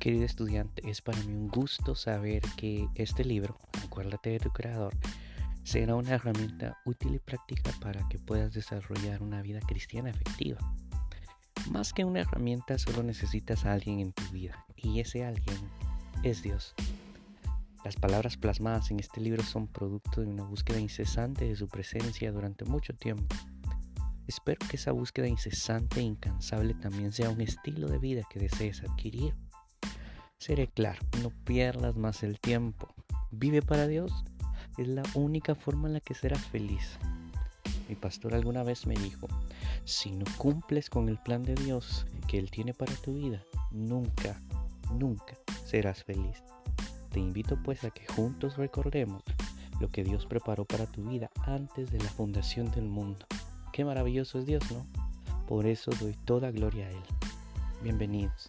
Querido estudiante, es para mí un gusto saber que este libro, Acuérdate de tu Creador, será una herramienta útil y práctica para que puedas desarrollar una vida cristiana efectiva. Más que una herramienta, solo necesitas a alguien en tu vida, y ese alguien es Dios. Las palabras plasmadas en este libro son producto de una búsqueda incesante de su presencia durante mucho tiempo. Espero que esa búsqueda incesante e incansable también sea un estilo de vida que desees adquirir Seré claro, no pierdas más el tiempo. Vive para Dios. Es la única forma en la que serás feliz. Mi pastor alguna vez me dijo, si no cumples con el plan de Dios que Él tiene para tu vida, nunca, nunca serás feliz. Te invito pues a que juntos recordemos lo que Dios preparó para tu vida antes de la fundación del mundo. Qué maravilloso es Dios, ¿no? Por eso doy toda gloria a Él. Bienvenidos.